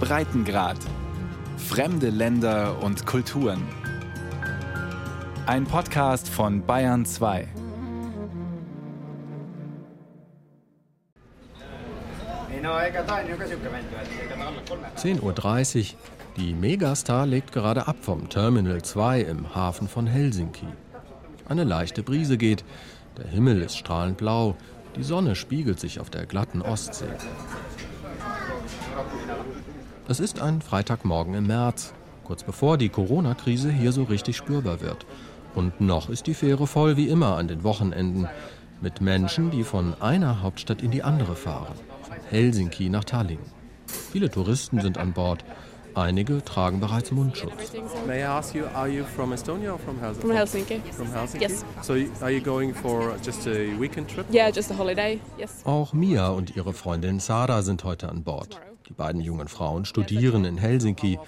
Breitengrad. Fremde Länder und Kulturen. Ein Podcast von Bayern 2. Zehn Uhr. dreißig. Die Megastar legt gerade ab vom Terminal 2 im Hafen von Helsinki. Eine leichte Brise geht, der Himmel ist strahlend blau, die Sonne spiegelt sich auf der glatten Ostsee. Es ist ein Freitagmorgen im März, kurz bevor die Corona-Krise hier so richtig spürbar wird. Und noch ist die Fähre voll wie immer an den Wochenenden mit Menschen, die von einer Hauptstadt in die andere fahren, von Helsinki nach Tallinn. Viele Touristen sind an Bord. Einige tragen bereits Mundschutz. May I ask you, are you from Estonia or from Helsinki? From Helsinki. From Helsinki? Yes. So are you going for just a weekend trip? Yeah, just a holiday. Yes. Auch Mia und ihre Freundin Sara sind heute an Bord. Die beiden jungen Frauen studieren in Helsinki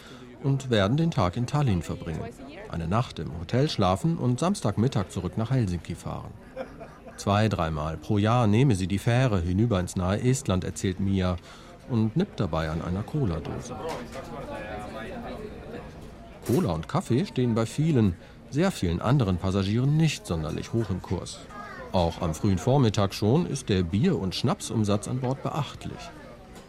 und werden den Tag in Tallinn verbringen. Eine Nacht im Hotel schlafen und Samstagmittag zurück nach Helsinki fahren. Zwei, dreimal pro Jahr nehme sie die Fähre hinüber ins nahe Estland, erzählt Mia und nippt dabei an einer Cola-Dose. Cola und Kaffee stehen bei vielen, sehr vielen anderen Passagieren nicht sonderlich hoch im Kurs. Auch am frühen Vormittag schon ist der Bier- und Schnapsumsatz an Bord beachtlich.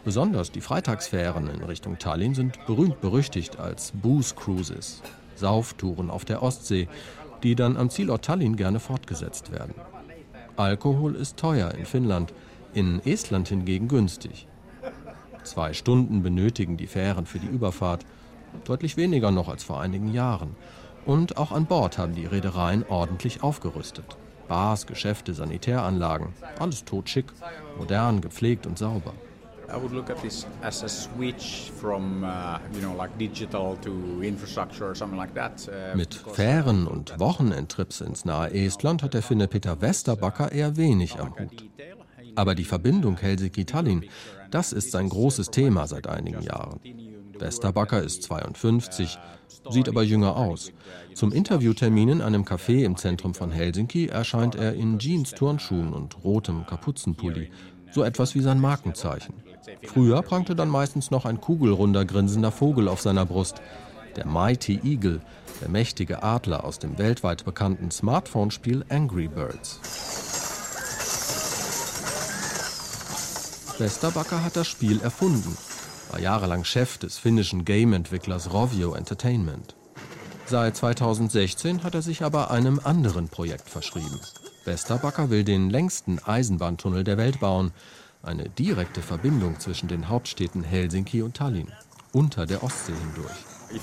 Besonders die Freitagsfähren in Richtung Tallinn sind berühmt berüchtigt als Booze Cruises, Sauftouren auf der Ostsee, die dann am Zielort Tallinn gerne fortgesetzt werden. Alkohol ist teuer in Finnland, in Estland hingegen günstig. Zwei Stunden benötigen die Fähren für die Überfahrt, deutlich weniger noch als vor einigen Jahren. Und auch an Bord haben die Reedereien ordentlich aufgerüstet. Bars, Geschäfte, Sanitäranlagen, alles totschick, modern, gepflegt und sauber. I would look at this as a switch from, uh, you know, like digital to infrastructure or something like that. Uh, Mit Fähren und Wochenendtrips ins nahe Estland hat der Finne Peter Westerbacker eher wenig am Hut. Aber die Verbindung Helsinki-Tallinn, das ist sein großes Thema seit einigen Jahren. Westerbacker ist 52, sieht aber jünger aus. Zum Interviewtermin in einem Café im Zentrum von Helsinki erscheint er in Jeans-Turnschuhen und rotem Kapuzenpulli. So etwas wie sein Markenzeichen. Früher prangte dann meistens noch ein kugelrunder grinsender Vogel auf seiner Brust. Der Mighty Eagle, der mächtige Adler aus dem weltweit bekannten Smartphone-Spiel Angry Birds. Westerbacker hat das Spiel erfunden, war jahrelang Chef des finnischen Game-Entwicklers Rovio Entertainment. Seit 2016 hat er sich aber einem anderen Projekt verschrieben. Westerbacker will den längsten Eisenbahntunnel der Welt bauen, eine direkte Verbindung zwischen den Hauptstädten Helsinki und Tallinn, unter der Ostsee hindurch. Uh,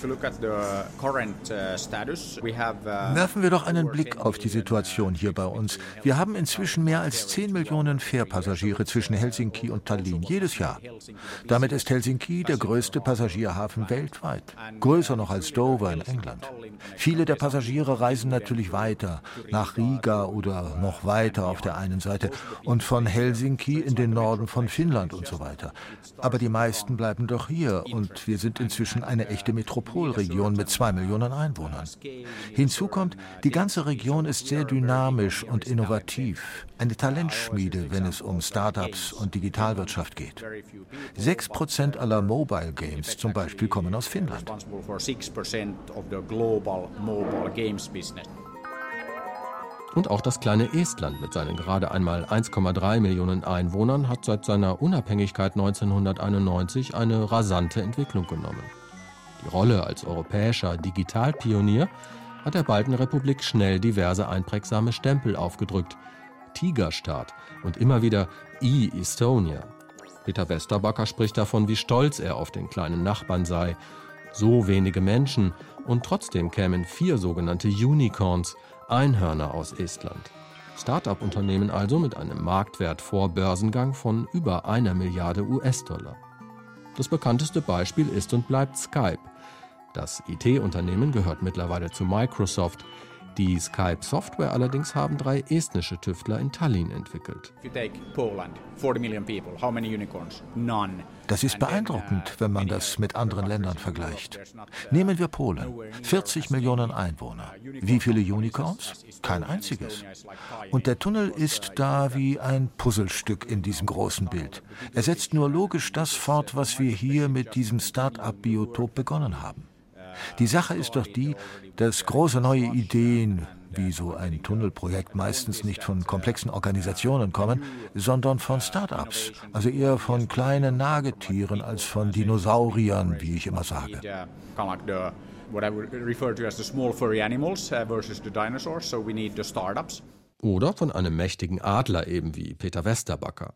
Werfen wir doch einen Blick auf die Situation hier bei uns. Wir haben inzwischen mehr als 10 Millionen Fährpassagiere zwischen Helsinki und Tallinn jedes Jahr. Damit ist Helsinki der größte Passagierhafen weltweit, größer noch als Dover in England. Viele der Passagiere reisen natürlich weiter, nach Riga oder noch weiter auf der einen Seite und von Helsinki in den Norden von Finnland und so weiter. Aber die meisten bleiben doch hier und wir sind inzwischen eine echte Metropolregion mit zwei Millionen Einwohnern. Hinzu kommt, die ganze Region ist sehr dynamisch und innovativ, eine Talentschmiede, wenn es um Startups und Digitalwirtschaft geht. Sechs Prozent aller Mobile Games zum Beispiel kommen aus Finnland. Und auch das kleine Estland mit seinen gerade einmal 1,3 Millionen Einwohnern hat seit seiner Unabhängigkeit 1991 eine rasante Entwicklung genommen. Die Rolle als europäischer Digitalpionier hat der Baltenrepublik schnell diverse einprägsame Stempel aufgedrückt. Tigerstaat und immer wieder e-Estonia. Peter Westerbacker spricht davon, wie stolz er auf den kleinen Nachbarn sei. So wenige Menschen und trotzdem kämen vier sogenannte Unicorns, Einhörner aus Estland. Start-up-Unternehmen also mit einem Marktwert vor Börsengang von über einer Milliarde US-Dollar. Das bekannteste Beispiel ist und bleibt Skype. Das IT-Unternehmen gehört mittlerweile zu Microsoft. Die Skype-Software allerdings haben drei estnische Tüftler in Tallinn entwickelt. Das ist beeindruckend, wenn man das mit anderen Ländern vergleicht. Nehmen wir Polen. 40 Millionen Einwohner. Wie viele Unicorns? Kein einziges. Und der Tunnel ist da wie ein Puzzlestück in diesem großen Bild. Er setzt nur logisch das fort, was wir hier mit diesem Start-up-Biotop begonnen haben. Die Sache ist doch die, dass große neue Ideen, wie so ein Tunnelprojekt meistens nicht von komplexen Organisationen kommen, sondern von Start-ups, also eher von kleinen Nagetieren als von Dinosauriern, wie ich immer sage. Oder von einem mächtigen Adler eben wie Peter Westerbacker.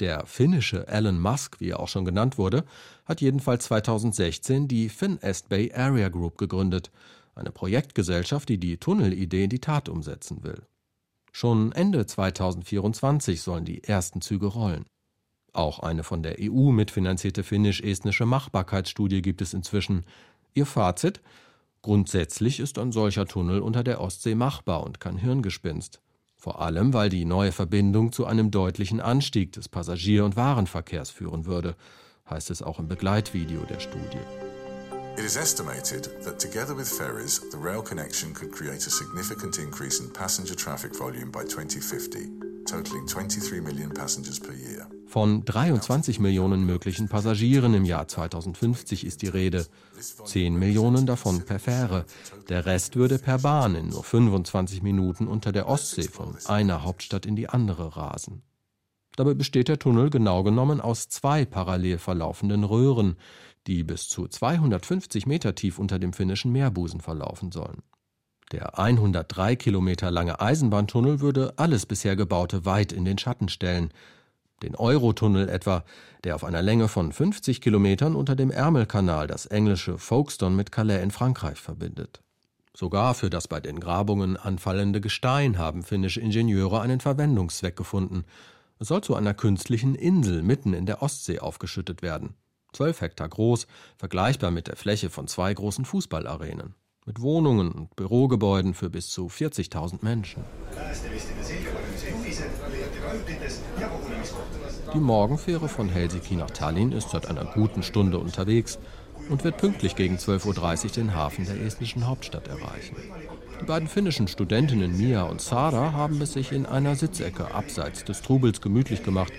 Der finnische Elon Musk, wie er auch schon genannt wurde, hat jedenfalls 2016 die Finest Bay Area Group gegründet, eine Projektgesellschaft, die die Tunnelidee in die Tat umsetzen will. Schon Ende 2024 sollen die ersten Züge rollen. Auch eine von der EU mitfinanzierte finnisch-estnische Machbarkeitsstudie gibt es inzwischen. Ihr Fazit? Grundsätzlich ist ein solcher Tunnel unter der Ostsee machbar und kein Hirngespinst. Vor allem, weil die neue Verbindung zu einem deutlichen Anstieg des Passagier- und Warenverkehrs führen würde, heißt es auch im Begleitvideo der Studie. It is estimated that together with ferries, the rail connection could create a significant increase in passenger traffic volume by 2050, totaling 23 million passengers per year. Von 23 Millionen möglichen Passagieren im Jahr 2050 ist die Rede. 10 Millionen davon per Fähre. Der Rest würde per Bahn in nur 25 Minuten unter der Ostsee von einer Hauptstadt in die andere rasen. Dabei besteht der Tunnel genau genommen aus zwei parallel verlaufenden Röhren, die bis zu 250 Meter tief unter dem finnischen Meerbusen verlaufen sollen. Der 103 Kilometer lange Eisenbahntunnel würde alles bisher Gebaute weit in den Schatten stellen. Den Eurotunnel etwa, der auf einer Länge von 50 Kilometern unter dem Ärmelkanal das englische Folkestone mit Calais in Frankreich verbindet. Sogar für das bei den Grabungen anfallende Gestein haben finnische Ingenieure einen Verwendungszweck gefunden. Es soll zu einer künstlichen Insel mitten in der Ostsee aufgeschüttet werden. Zwölf Hektar groß, vergleichbar mit der Fläche von zwei großen Fußballarenen. Mit Wohnungen und Bürogebäuden für bis zu 40.000 Menschen. Die Morgenfähre von Helsinki nach Tallinn ist seit einer guten Stunde unterwegs und wird pünktlich gegen 12.30 Uhr den Hafen der estnischen Hauptstadt erreichen. Die beiden finnischen Studentinnen Mia und Sara haben es sich in einer Sitzecke abseits des Trubels gemütlich gemacht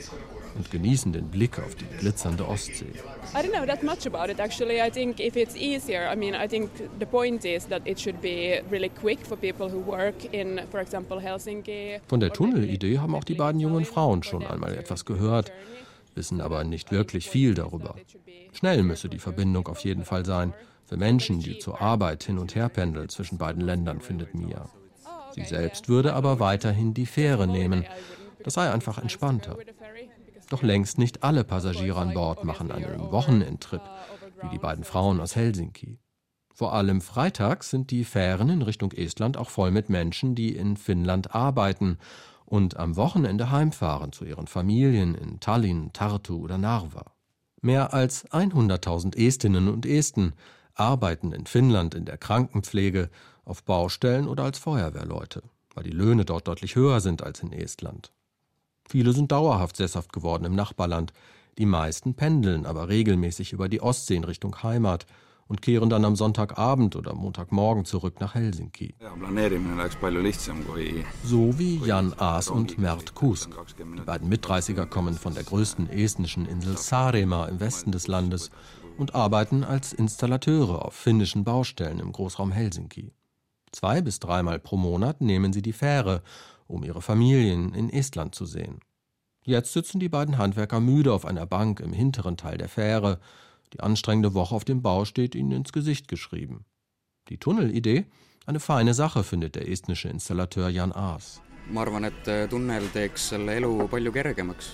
und genießen den Blick auf die glitzernde Ostsee. I don't know that much about it actually. I think if it's easier, I mean, I think the point is that it should be really quick for people who work in, for example, Helsinki. Von der Tunnelidee haben auch die beiden jungen Frauen schon einmal etwas gehört, wissen aber nicht wirklich viel darüber. Schnell müsse die Verbindung auf jeden Fall sein, für Menschen, die zur Arbeit hin und her pendeln zwischen beiden Ländern, findet Mia. Sie selbst würde aber weiterhin die Fähre nehmen. Das sei einfach entspannter. Doch längst nicht alle Passagiere an Bord machen einen Wochenendtrip, wie die beiden Frauen aus Helsinki. Vor allem freitags sind die Fähren in Richtung Estland auch voll mit Menschen, die in Finnland arbeiten und am Wochenende heimfahren zu ihren Familien in Tallinn, Tartu oder Narva. Mehr als 100.000 Estinnen und Esten arbeiten in Finnland in der Krankenpflege, auf Baustellen oder als Feuerwehrleute, weil die Löhne dort deutlich höher sind als in Estland. Viele sind dauerhaft sesshaft geworden im Nachbarland. Die meisten pendeln aber regelmäßig über die Ostsee in Richtung Heimat und kehren dann am Sonntagabend oder Montagmorgen zurück nach Helsinki. So wie Jan Aas und Mert Kusk. Die beiden Mitdreißiger kommen von der größten estnischen Insel Saaremaa im Westen des Landes und arbeiten als Installateure auf finnischen Baustellen im Großraum Helsinki. Zwei bis dreimal pro Monat nehmen sie die Fähre um ihre Familien in Estland zu sehen. Jetzt sitzen die beiden Handwerker müde auf einer Bank im hinteren Teil der Fähre. Die anstrengende Woche auf dem Bau steht ihnen ins Gesicht geschrieben. Die Tunnelidee? Eine feine Sache, findet der estnische Installateur Jan Aas. Äh,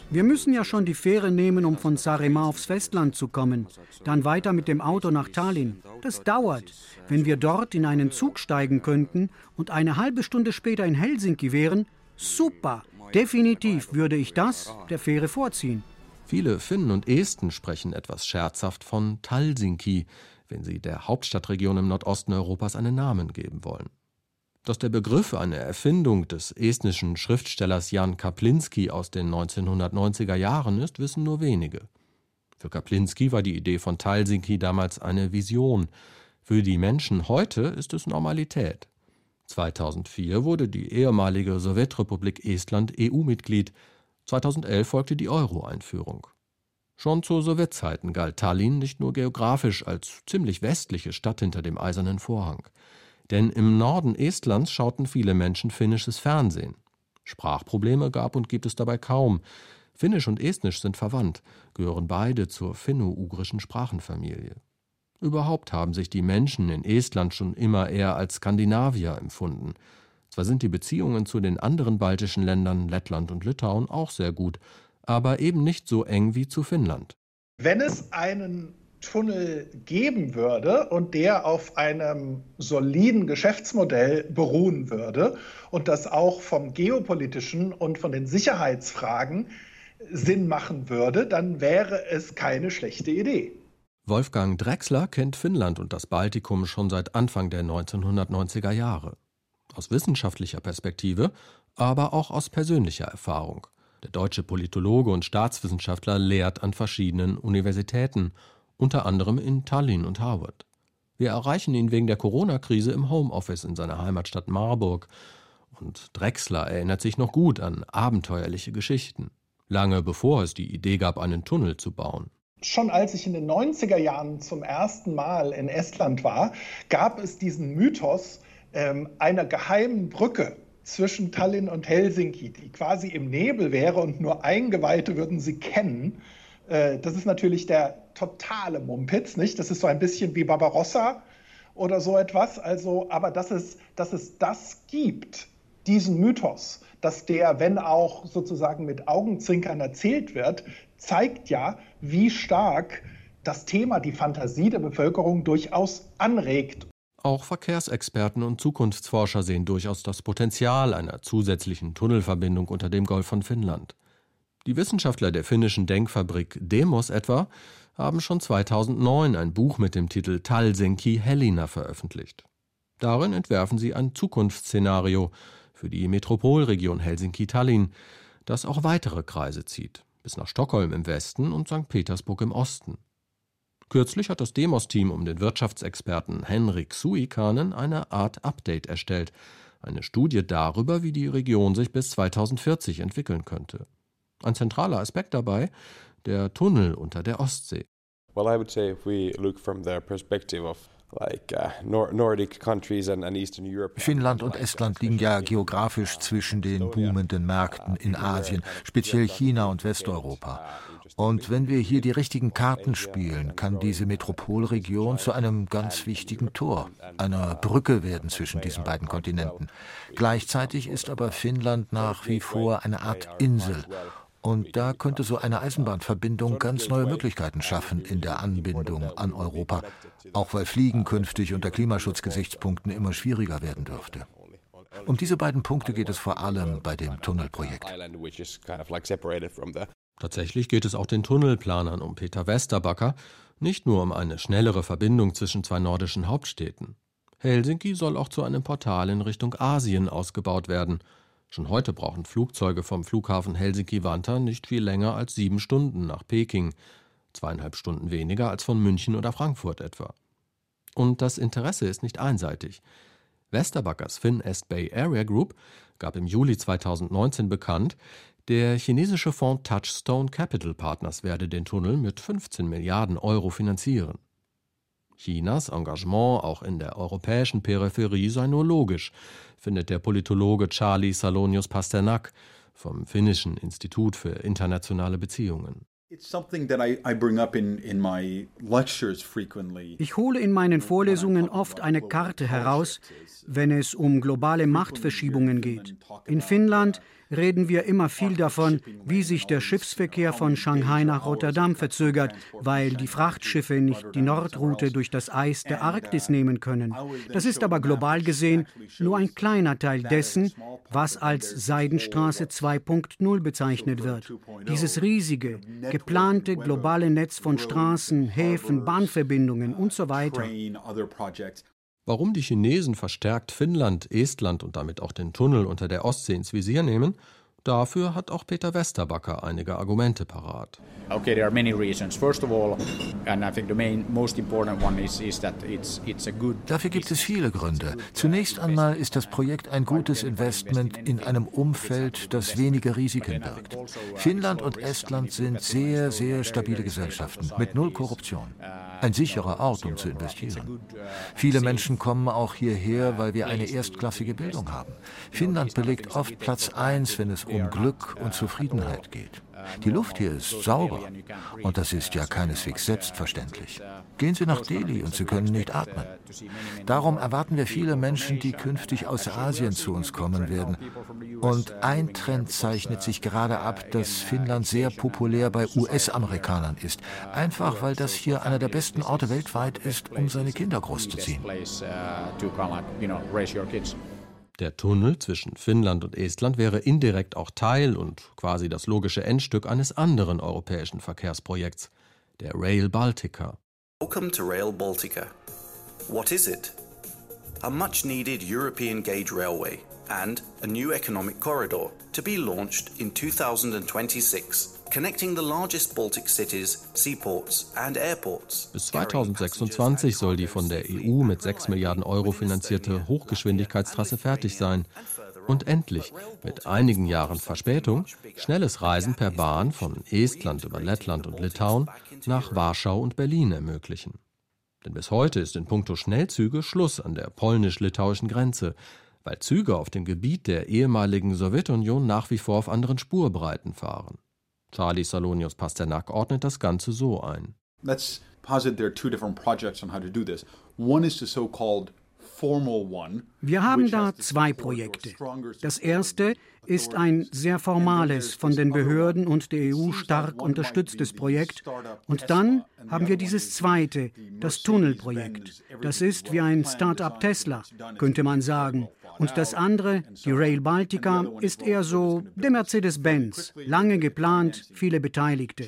Wir müssen ja schon die Fähre nehmen, um von Saaremaa aufs Festland zu kommen. Dann weiter mit dem Auto nach Tallinn. Das dauert. Wenn wir dort in einen Zug steigen könnten und eine halbe Stunde später in Helsinki wären, super. Definitiv würde ich das der Fähre vorziehen. Viele Finnen und Esten sprechen etwas scherzhaft von Talsinki, wenn sie der Hauptstadtregion im Nordosten Europas einen Namen geben wollen. Dass der Begriff eine Erfindung des estnischen Schriftstellers Jan Kaplinski aus den 1990er Jahren ist, wissen nur wenige. Für Kaplinski war die Idee von Talsinki damals eine Vision. Für die Menschen heute ist es Normalität. 2004 wurde die ehemalige Sowjetrepublik Estland EU-Mitglied. 2011 folgte die Euro-Einführung. Schon zu Sowjetzeiten galt Tallinn nicht nur geografisch als ziemlich westliche Stadt hinter dem eisernen Vorhang. Denn im Norden Estlands schauten viele Menschen finnisches Fernsehen. Sprachprobleme gab und gibt es dabei kaum. Finnisch und Estnisch sind verwandt, gehören beide zur finno-ugrischen Sprachenfamilie. Überhaupt haben sich die Menschen in Estland schon immer eher als Skandinavier empfunden. Zwar sind die Beziehungen zu den anderen baltischen Ländern Lettland und Litauen auch sehr gut, aber eben nicht so eng wie zu Finnland. Wenn es einen Tunnel geben würde und der auf einem soliden Geschäftsmodell beruhen würde und das auch vom geopolitischen und von den Sicherheitsfragen Sinn machen würde, dann wäre es keine schlechte Idee. Wolfgang Drexler kennt Finnland und das Baltikum schon seit Anfang der 1990er Jahre. Aus wissenschaftlicher Perspektive, aber auch aus persönlicher Erfahrung. Der deutsche Politologe und Staatswissenschaftler lehrt an verschiedenen Universitäten, unter anderem in Tallinn und Harvard. Wir erreichen ihn wegen der Corona-Krise im Homeoffice in seiner Heimatstadt Marburg. Und Drexler erinnert sich noch gut an abenteuerliche Geschichten. Lange bevor es die Idee gab, einen Tunnel zu bauen. Schon als ich in den 90er Jahren zum ersten Mal in Estland war, gab es diesen Mythos einer geheimen Brücke zwischen Tallinn und Helsinki, die quasi im Nebel wäre und nur Eingeweihte würden sie kennen. Äh, das ist natürlich der totale Mumpitz, nicht? Das ist so ein bisschen wie Barbarossa oder so etwas. Also, aber dass es, dass es das gibt, diesen Mythos, dass der, wenn auch sozusagen mit Augenzwinkern erzählt wird, zeigt ja, wie stark das Thema die Fantasie der Bevölkerung durchaus anregt. Auch Verkehrsexperten und Zukunftsforscher sehen durchaus das Potenzial einer zusätzlichen Tunnelverbindung unter dem Golf von Finnland. Die Wissenschaftler der finnischen Denkfabrik Demos etwa haben schon 2009 ein Buch mit dem Titel Talsenki Helena veröffentlicht. Darin entwerfen sie ein Zukunftsszenario für die Metropolregion Helsinki-Tallinn, das auch weitere Kreise zieht, bis nach Stockholm im Westen und St. Petersburg im Osten. Kürzlich hat das Demos-Team um den Wirtschaftsexperten Henrik Suikanen eine Art Update erstellt, eine Studie darüber, wie die Region sich bis 2040 entwickeln könnte. Ein zentraler Aspekt dabei der Tunnel unter der Ostsee. Well, I would say if we look from the perspective of Uh, Finnland und Estland liegen ja geografisch zwischen den boomenden Märkten in Asien, speziell China und Westeuropa. Und wenn wir hier die richtigen Karten spielen, kann diese Metropolregion zu einem ganz wichtigen Tor, einer Brücke werden zwischen diesen beiden Kontinenten. Gleichzeitig ist aber Finnland nach wie vor eine Art Insel und da könnte so eine Eisenbahnverbindung ganz neue Möglichkeiten schaffen in der Anbindung an Europa, auch weil Fliegen künftig unter Klimaschutzgesichtspunkten immer schwieriger werden dürfte. Um diese beiden Punkte geht es vor allem bei dem Tunnelprojekt. Tatsächlich geht es auch den Tunnelplanern um Peter Westerbacker nicht nur um eine schnellere Verbindung zwischen zwei nordischen Hauptstädten. Helsinki soll auch zu einem Portal in Richtung Asien ausgebaut werden – Schon heute brauchen Flugzeuge vom Flughafen Helsinki-Vantaa nicht viel länger als sieben Stunden nach Peking, zweieinhalb Stunden weniger als von München oder Frankfurt etwa. Und das Interesse ist nicht einseitig. Westerbackers Finest Bay Area Group gab im Juli 2019 bekannt, der chinesische Fonds Touchstone Capital Partners werde den Tunnel mit 15 Milliarden Euro finanzieren. Chinas Engagement auch in der europäischen Peripherie sei nur logisch, findet der Politologe Charlie Salonius Pasternak vom Finnischen Institut für internationale Beziehungen. Ich hole in meinen Vorlesungen oft eine Karte heraus, wenn es um globale Machtverschiebungen geht. In Finnland reden wir immer viel davon, wie sich der Schiffsverkehr von Shanghai nach Rotterdam verzögert, weil die Frachtschiffe nicht die Nordroute durch das Eis der Arktis nehmen können. Das ist aber global gesehen nur ein kleiner Teil dessen, was als Seidenstraße 2.0 bezeichnet wird. Dieses riesige, geplante globale Netz von Straßen, Häfen, Bahnverbindungen und so weiter. Warum die Chinesen verstärkt Finnland, Estland und damit auch den Tunnel unter der Ostsee ins Visier nehmen, Dafür hat auch Peter Westerbacker einige Argumente parat. Okay, there are many reasons. First of all, and I think the main most important one is, is that it's, it's a good Dafür gibt es viele Gründe. Zunächst einmal ist das Projekt ein gutes Investment in einem Umfeld, das wenige Risiken birgt. Finnland und Estland sind sehr, sehr stabile Gesellschaften mit null Korruption. Ein sicherer Ort, um zu investieren. Viele Menschen kommen auch hierher, weil wir eine erstklassige Bildung haben. Finnland belegt oft Platz 1, wenn es um um Glück und Zufriedenheit geht. Die Luft hier ist sauber und das ist ja keineswegs selbstverständlich. Gehen Sie nach Delhi und Sie können nicht atmen. Darum erwarten wir viele Menschen, die künftig aus Asien zu uns kommen werden. Und ein Trend zeichnet sich gerade ab, dass Finnland sehr populär bei US-Amerikanern ist. Einfach weil das hier einer der besten Orte weltweit ist, um seine Kinder großzuziehen. Der Tunnel zwischen Finnland und Estland wäre indirekt auch Teil und quasi das logische Endstück eines anderen europäischen Verkehrsprojekts, der Rail Baltica. Welcome to Rail Baltica. What is it? A much needed European gauge railway and a new economic corridor to be launched in 2026 connecting the largest Baltic cities, seaports and airports. Bis 2026 soll die von der EU mit 6 Milliarden Euro finanzierte Hochgeschwindigkeitstrasse fertig sein und endlich mit einigen Jahren Verspätung schnelles Reisen per Bahn von Estland über Lettland und Litauen nach Warschau und Berlin ermöglichen. Denn bis heute ist in puncto Schnellzüge Schluss an der polnisch-litauischen Grenze, weil Züge auf dem Gebiet der ehemaligen Sowjetunion nach wie vor auf anderen Spurbreiten fahren. Charlie Salonius Pasternak ordnet das Ganze so ein. Let's posit there are two different projects on how to do this. One is the so-called wir haben da zwei Projekte. Das erste ist ein sehr formales, von den Behörden und der EU stark unterstütztes Projekt. Und dann haben wir dieses zweite, das Tunnelprojekt. Das ist wie ein Start-up Tesla, könnte man sagen. Und das andere, die Rail Baltica, ist eher so der Mercedes-Benz. Lange geplant, viele Beteiligte.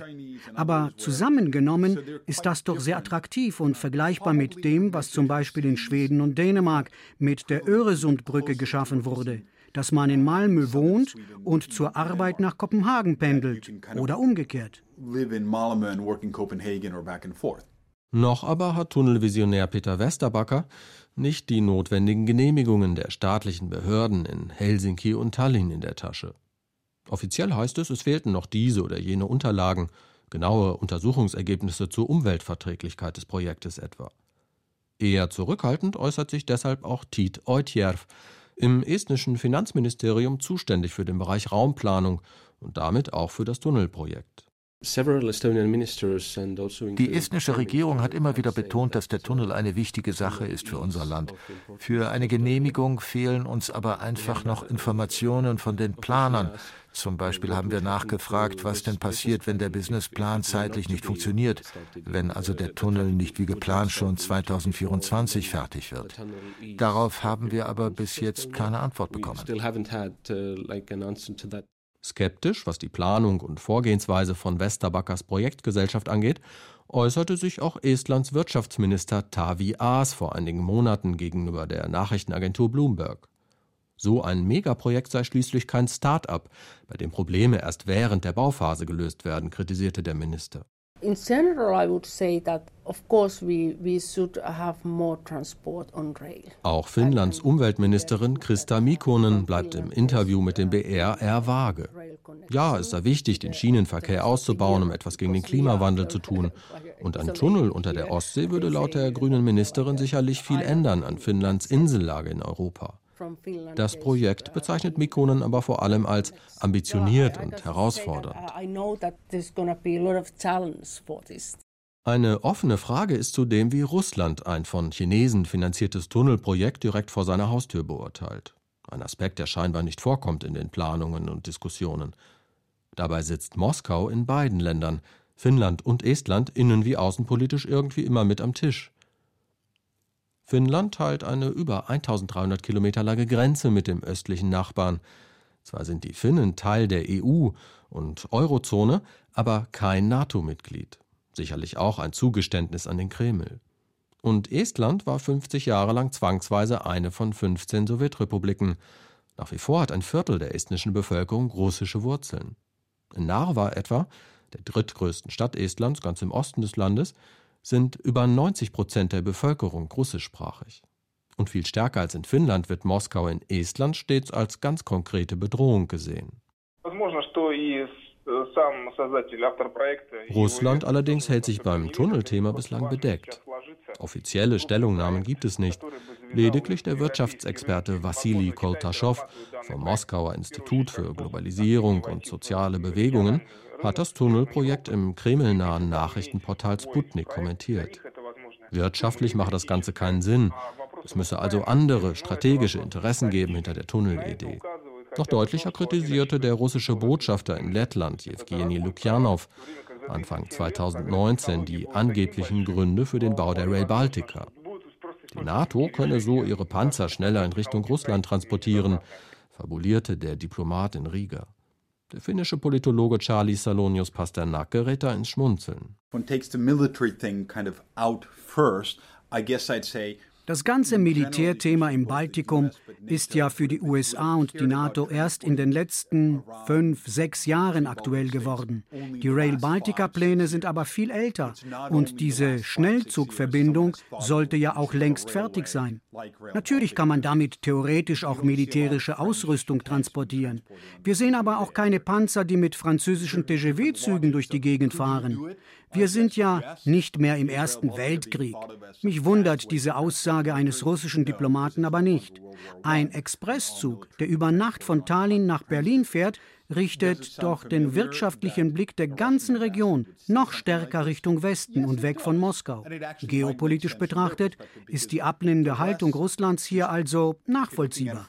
Aber zusammengenommen ist das doch sehr attraktiv und vergleichbar mit dem, was zum Beispiel in Schweden und Dänemark mit der Öresundbrücke geschaffen wurde dass man in Malmö wohnt und zur Arbeit nach Kopenhagen pendelt oder umgekehrt. Noch aber hat Tunnelvisionär Peter Westerbacker nicht die notwendigen Genehmigungen der staatlichen Behörden in Helsinki und Tallinn in der Tasche. Offiziell heißt es, es fehlten noch diese oder jene Unterlagen, genaue Untersuchungsergebnisse zur Umweltverträglichkeit des Projektes etwa. Eher zurückhaltend äußert sich deshalb auch Tiit Oitjärv, im estnischen Finanzministerium zuständig für den Bereich Raumplanung und damit auch für das Tunnelprojekt. Die estnische Regierung hat immer wieder betont, dass der Tunnel eine wichtige Sache ist für unser Land. Für eine Genehmigung fehlen uns aber einfach noch Informationen von den Planern. Zum Beispiel haben wir nachgefragt, was denn passiert, wenn der Businessplan zeitlich nicht funktioniert, wenn also der Tunnel nicht wie geplant schon 2024 fertig wird. Darauf haben wir aber bis jetzt keine Antwort bekommen. Skeptisch, was die Planung und Vorgehensweise von Westerbackers Projektgesellschaft angeht, äußerte sich auch Estlands Wirtschaftsminister Tavi Aas vor einigen Monaten gegenüber der Nachrichtenagentur Bloomberg. So ein Megaprojekt sei schließlich kein Start-up, bei dem Probleme erst während der Bauphase gelöst werden, kritisierte der Minister. In general, I would say that of course we, we should have more transport on rail. Auch Finnlands Umweltministerin Krista Mikkonen bleibt im Interview mit dem BR eher vage. Ja, es sei wichtig, den Schienenverkehr auszubauen, um etwas gegen den Klimawandel zu tun. Und ein Tunnel unter der Ostsee würde laut der grünen Ministerin sicherlich viel ändern an Finnlands Insellage in Europa. Das Projekt bezeichnet Mikkonen aber vor allem als ambitioniert und herausfordernd. Eine offene Frage ist zudem, wie Russland ein von Chinesen finanziertes Tunnelprojekt direkt vor seiner Haustür beurteilt. Ein Aspekt, der scheinbar nicht vorkommt in den Planungen und Diskussionen. Dabei sitzt Moskau in beiden Ländern, Finnland und Estland, innen- wie außenpolitisch irgendwie immer mit am Tisch. Finnland teilt eine über 1300 Kilometer lange Grenze mit dem östlichen Nachbarn. Zwar sind die Finnen Teil der EU und Eurozone, aber kein NATO-Mitglied. Sicherlich auch ein Zugeständnis an den Kreml. Und Estland war 50 Jahre lang zwangsweise eine von 15 Sowjetrepubliken. Nach wie vor hat ein Viertel der estnischen Bevölkerung russische Wurzeln. In Narva etwa, der drittgrößten Stadt Estlands, ganz im Osten des Landes, sind über 90 Prozent der Bevölkerung russischsprachig. Und viel stärker als in Finnland wird Moskau in Estland stets als ganz konkrete Bedrohung gesehen. Russland allerdings hält sich beim Tunnelthema bislang bedeckt. Offizielle Stellungnahmen gibt es nicht. Lediglich der Wirtschaftsexperte Wassili Koltaschow vom Moskauer Institut für Globalisierung und soziale Bewegungen hat das Tunnelprojekt im kremlnahen Nachrichtenportal Sputnik kommentiert. Wirtschaftlich mache das Ganze keinen Sinn. Es müsse also andere strategische Interessen geben hinter der Tunnelidee. Noch deutlicher kritisierte der russische Botschafter in Lettland, Jewgeni Lukjanov, Anfang 2019 die angeblichen Gründe für den Bau der Rail Baltica. Die NATO könne so ihre Panzer schneller in Richtung Russland transportieren, fabulierte der Diplomat in Riga. Der finnische Politologe Charlie Salonius Pasternak gerät da ins Schmunzeln. Das ganze Militärthema im Baltikum ist ja für die USA und die NATO erst in den letzten fünf, sechs Jahren aktuell geworden. Die Rail Baltica-Pläne sind aber viel älter und diese Schnellzugverbindung sollte ja auch längst fertig sein. Natürlich kann man damit theoretisch auch militärische Ausrüstung transportieren. Wir sehen aber auch keine Panzer, die mit französischen TGV-Zügen durch die Gegend fahren. Wir sind ja nicht mehr im Ersten Weltkrieg. Mich wundert diese Aussage eines russischen Diplomaten aber nicht. Expresszug, der über Nacht von Tallinn nach Berlin fährt, richtet doch den wirtschaftlichen Blick der ganzen Region noch stärker Richtung Westen und weg von Moskau. Geopolitisch betrachtet ist die ablehnende Haltung Russlands hier also nachvollziehbar.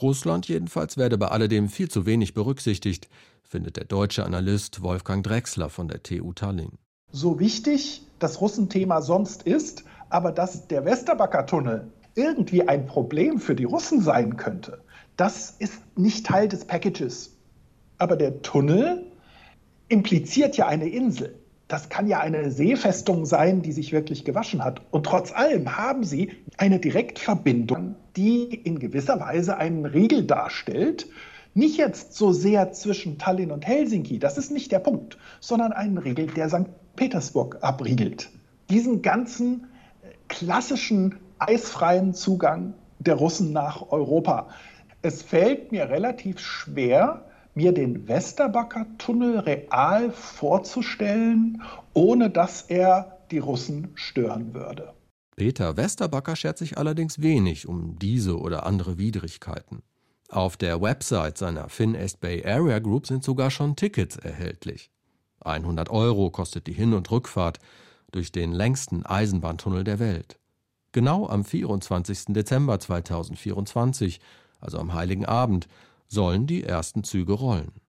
Russland jedenfalls werde bei alledem viel zu wenig berücksichtigt, findet der deutsche Analyst Wolfgang Drexler von der TU Tallinn. So wichtig das Russenthema sonst ist, aber dass der Westerbacker Tunnel irgendwie ein Problem für die Russen sein könnte, das ist nicht Teil des Packages. Aber der Tunnel impliziert ja eine Insel. Das kann ja eine Seefestung sein, die sich wirklich gewaschen hat. Und trotz allem haben sie eine Direktverbindung, die in gewisser Weise einen Riegel darstellt. Nicht jetzt so sehr zwischen Tallinn und Helsinki, das ist nicht der Punkt, sondern einen Riegel, der St. Petersburg abriegelt. Diesen ganzen klassischen eisfreien Zugang der Russen nach Europa. Es fällt mir relativ schwer, mir den Westerbacker Tunnel real vorzustellen, ohne dass er die Russen stören würde. Peter Westerbacker schert sich allerdings wenig um diese oder andere Widrigkeiten. Auf der Website seiner FinEst Bay Area Group sind sogar schon Tickets erhältlich. 100 Euro kostet die Hin- und Rückfahrt durch den längsten Eisenbahntunnel der Welt. Genau am 24. Dezember 2024, also am Heiligen Abend, sollen die ersten Züge rollen.